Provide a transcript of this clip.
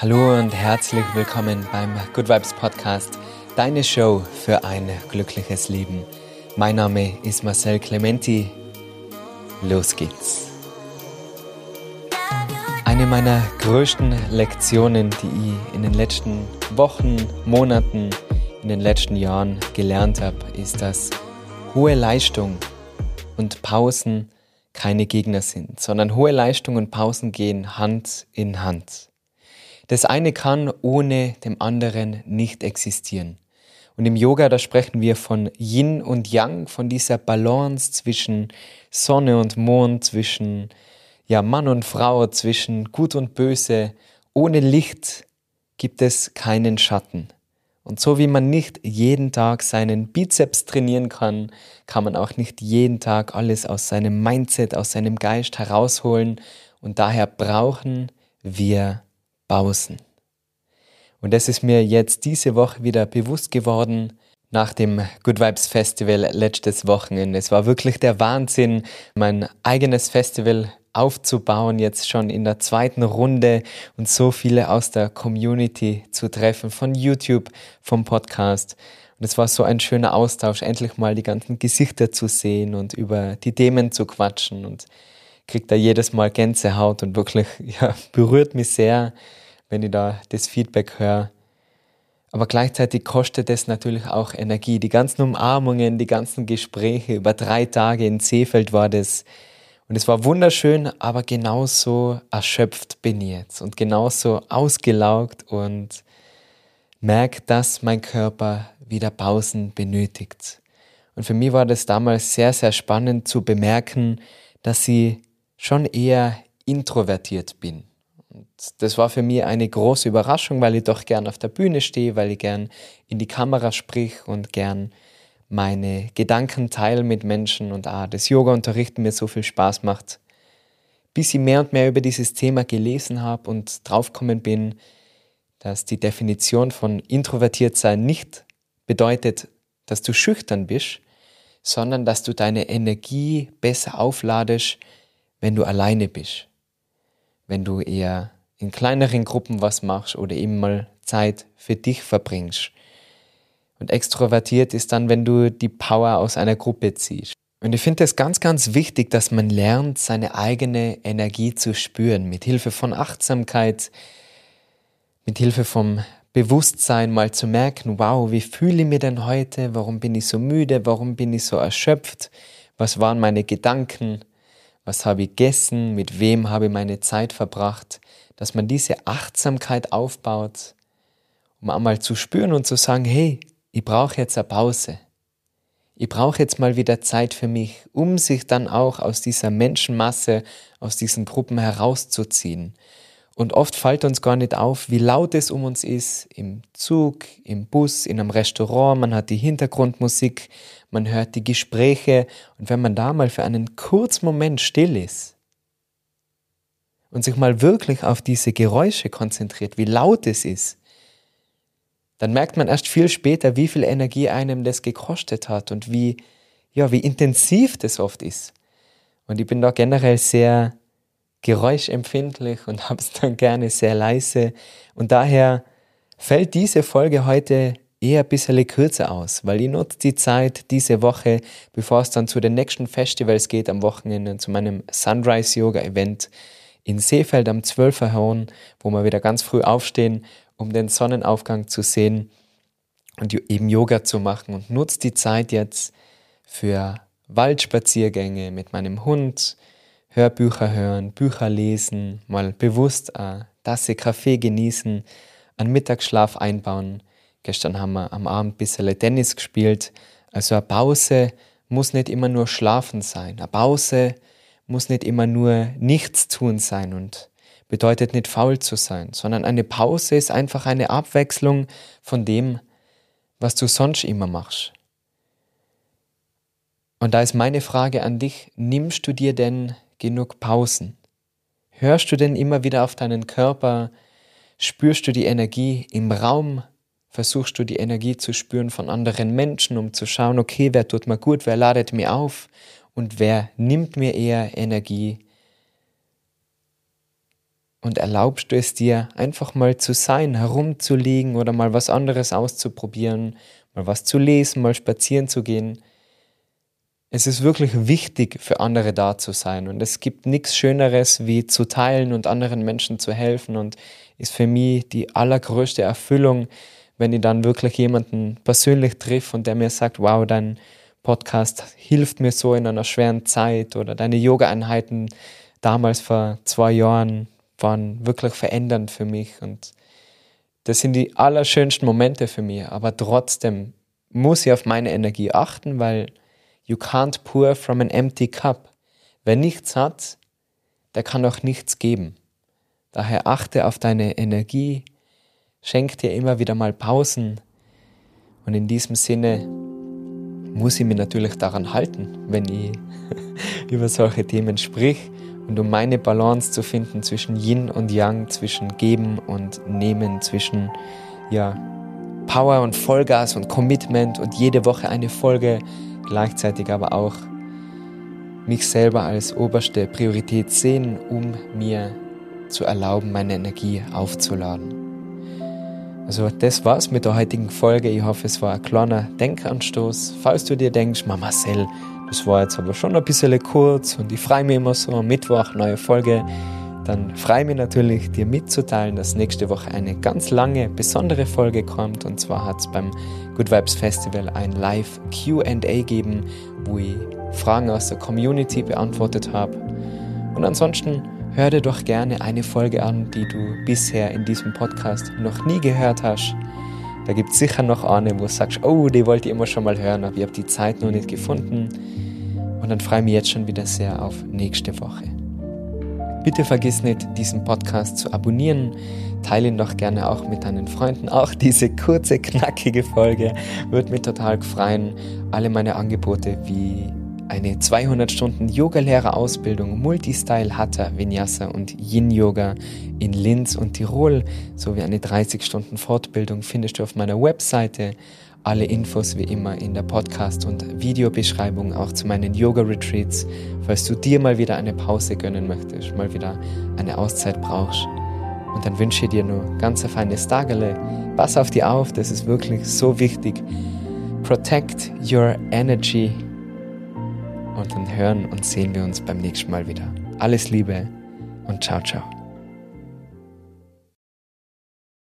Hallo und herzlich willkommen beim Good Vibes Podcast, deine Show für ein glückliches Leben. Mein Name ist Marcel Clementi. Los geht's. Eine meiner größten Lektionen, die ich in den letzten Wochen, Monaten, in den letzten Jahren gelernt habe, ist, dass hohe Leistung und Pausen keine Gegner sind, sondern hohe Leistung und Pausen gehen Hand in Hand. Das eine kann ohne dem anderen nicht existieren. Und im Yoga, da sprechen wir von Yin und Yang, von dieser Balance zwischen Sonne und Mond, zwischen ja, Mann und Frau, zwischen Gut und Böse. Ohne Licht gibt es keinen Schatten. Und so wie man nicht jeden Tag seinen Bizeps trainieren kann, kann man auch nicht jeden Tag alles aus seinem Mindset, aus seinem Geist herausholen. Und daher brauchen wir Pausen. Und das ist mir jetzt diese Woche wieder bewusst geworden nach dem Good Vibes Festival letztes Wochenende. Es war wirklich der Wahnsinn, mein eigenes Festival aufzubauen, jetzt schon in der zweiten Runde und so viele aus der Community zu treffen, von YouTube, vom Podcast. Und es war so ein schöner Austausch, endlich mal die ganzen Gesichter zu sehen und über die Themen zu quatschen und kriegt da jedes Mal Gänsehaut und wirklich, ja, berührt mich sehr, wenn ich da das Feedback höre. Aber gleichzeitig kostet es natürlich auch Energie. Die ganzen Umarmungen, die ganzen Gespräche, über drei Tage in Seefeld war das. Und es war wunderschön, aber genauso erschöpft bin ich jetzt und genauso ausgelaugt und merke, dass mein Körper wieder Pausen benötigt. Und für mich war das damals sehr, sehr spannend zu bemerken, dass ich schon eher introvertiert bin. Und das war für mich eine große Überraschung, weil ich doch gern auf der Bühne stehe, weil ich gern in die Kamera sprich und gern meine Gedanken teile mit Menschen und auch das Yoga-Unterrichten mir so viel Spaß macht. Bis ich mehr und mehr über dieses Thema gelesen habe und draufgekommen bin, dass die Definition von introvertiert sein nicht bedeutet, dass du schüchtern bist, sondern dass du deine Energie besser aufladest, wenn du alleine bist wenn du eher in kleineren Gruppen was machst oder eben mal Zeit für dich verbringst. Und extrovertiert ist dann, wenn du die Power aus einer Gruppe ziehst. Und ich finde es ganz, ganz wichtig, dass man lernt, seine eigene Energie zu spüren, mit Hilfe von Achtsamkeit, mit Hilfe vom Bewusstsein mal zu merken, wow, wie fühle ich mich denn heute? Warum bin ich so müde? Warum bin ich so erschöpft? Was waren meine Gedanken? Was habe ich gegessen, mit wem habe ich meine Zeit verbracht, dass man diese Achtsamkeit aufbaut, um einmal zu spüren und zu sagen, hey, ich brauche jetzt eine Pause. Ich brauche jetzt mal wieder Zeit für mich, um sich dann auch aus dieser Menschenmasse, aus diesen Gruppen herauszuziehen. Und oft fällt uns gar nicht auf, wie laut es um uns ist, im Zug, im Bus, in einem Restaurant, man hat die Hintergrundmusik, man hört die Gespräche und wenn man da mal für einen kurzen Moment still ist und sich mal wirklich auf diese Geräusche konzentriert, wie laut es ist, dann merkt man erst viel später, wie viel Energie einem das gekostet hat und wie, ja, wie intensiv das oft ist. Und ich bin da generell sehr geräuschempfindlich und habe es dann gerne sehr leise. Und daher fällt diese Folge heute eher ein bisschen kürzer aus, weil ich nutze die Zeit diese Woche, bevor es dann zu den nächsten Festivals geht, am Wochenende zu meinem Sunrise Yoga Event in Seefeld am 12. Horn, wo wir wieder ganz früh aufstehen, um den Sonnenaufgang zu sehen und eben Yoga zu machen und nutze die Zeit jetzt für Waldspaziergänge mit meinem Hund, Hörbücher hören, Bücher lesen, mal bewusst eine Tasse Kaffee genießen, einen Mittagsschlaf einbauen. Gestern haben wir am Abend ein bisschen Tennis gespielt. Also eine Pause muss nicht immer nur schlafen sein. Eine Pause muss nicht immer nur nichts tun sein und bedeutet nicht faul zu sein, sondern eine Pause ist einfach eine Abwechslung von dem, was du sonst immer machst. Und da ist meine Frage an dich, nimmst du dir denn genug Pausen? Hörst du denn immer wieder auf deinen Körper? Spürst du die Energie im Raum? Versuchst du die Energie zu spüren von anderen Menschen, um zu schauen, okay, wer tut mir gut, wer ladet mir auf und wer nimmt mir eher Energie? und erlaubst du es dir, einfach mal zu sein, herumzulegen oder mal was anderes auszuprobieren, mal was zu lesen, mal spazieren zu gehen. Es ist wirklich wichtig, für andere da zu sein und es gibt nichts Schöneres, wie zu teilen und anderen Menschen zu helfen und ist für mich die allergrößte Erfüllung, wenn ich dann wirklich jemanden persönlich triff und der mir sagt, wow, dein Podcast hilft mir so in einer schweren Zeit oder deine Yoga-Einheiten damals vor zwei Jahren waren wirklich verändernd für mich und das sind die allerschönsten Momente für mich, aber trotzdem muss ich auf meine Energie achten, weil you can't pour from an empty cup. Wer nichts hat, der kann auch nichts geben. Daher achte auf deine Energie, schenk dir immer wieder mal Pausen und in diesem Sinne muss ich mich natürlich daran halten, wenn ich über solche Themen sprich und um meine Balance zu finden zwischen Yin und Yang, zwischen Geben und Nehmen, zwischen ja, Power und Vollgas und Commitment und jede Woche eine Folge, gleichzeitig aber auch mich selber als oberste Priorität sehen, um mir zu erlauben, meine Energie aufzuladen. Also das war's mit der heutigen Folge. Ich hoffe, es war ein kleiner Denkanstoß. Falls du dir denkst, Mama Marcel, das war jetzt aber schon ein bisschen kurz und ich freue mich immer so am Mittwoch, neue Folge. Dann freue ich mich natürlich, dir mitzuteilen, dass nächste Woche eine ganz lange, besondere Folge kommt. Und zwar hat es beim Good Vibes Festival ein Live QA geben, wo ich Fragen aus der Community beantwortet habe. Und ansonsten hör dir doch gerne eine Folge an, die du bisher in diesem Podcast noch nie gehört hast. Da gibt es sicher noch eine, wo du sagst, oh, die wollte ich immer schon mal hören, aber ich habe die Zeit noch nicht gefunden. Und dann freue ich mich jetzt schon wieder sehr auf nächste Woche. Bitte vergiss nicht, diesen Podcast zu abonnieren. Teile ihn doch gerne auch mit deinen Freunden. Auch diese kurze, knackige Folge wird mich total freuen. Alle meine Angebote wie eine 200 Stunden Yogalehrerausbildung, Multistyle Hatha, Vinyasa und Yin Yoga in Linz und Tirol sowie eine 30 Stunden Fortbildung findest du auf meiner Webseite. Alle Infos wie immer in der Podcast- und Videobeschreibung auch zu meinen Yoga-Retreats, falls du dir mal wieder eine Pause gönnen möchtest, mal wieder eine Auszeit brauchst. Und dann wünsche ich dir nur ganz ein feines Tagele. Pass auf dir auf, das ist wirklich so wichtig. Protect your energy und dann hören und sehen wir uns beim nächsten Mal wieder. Alles Liebe und ciao, ciao.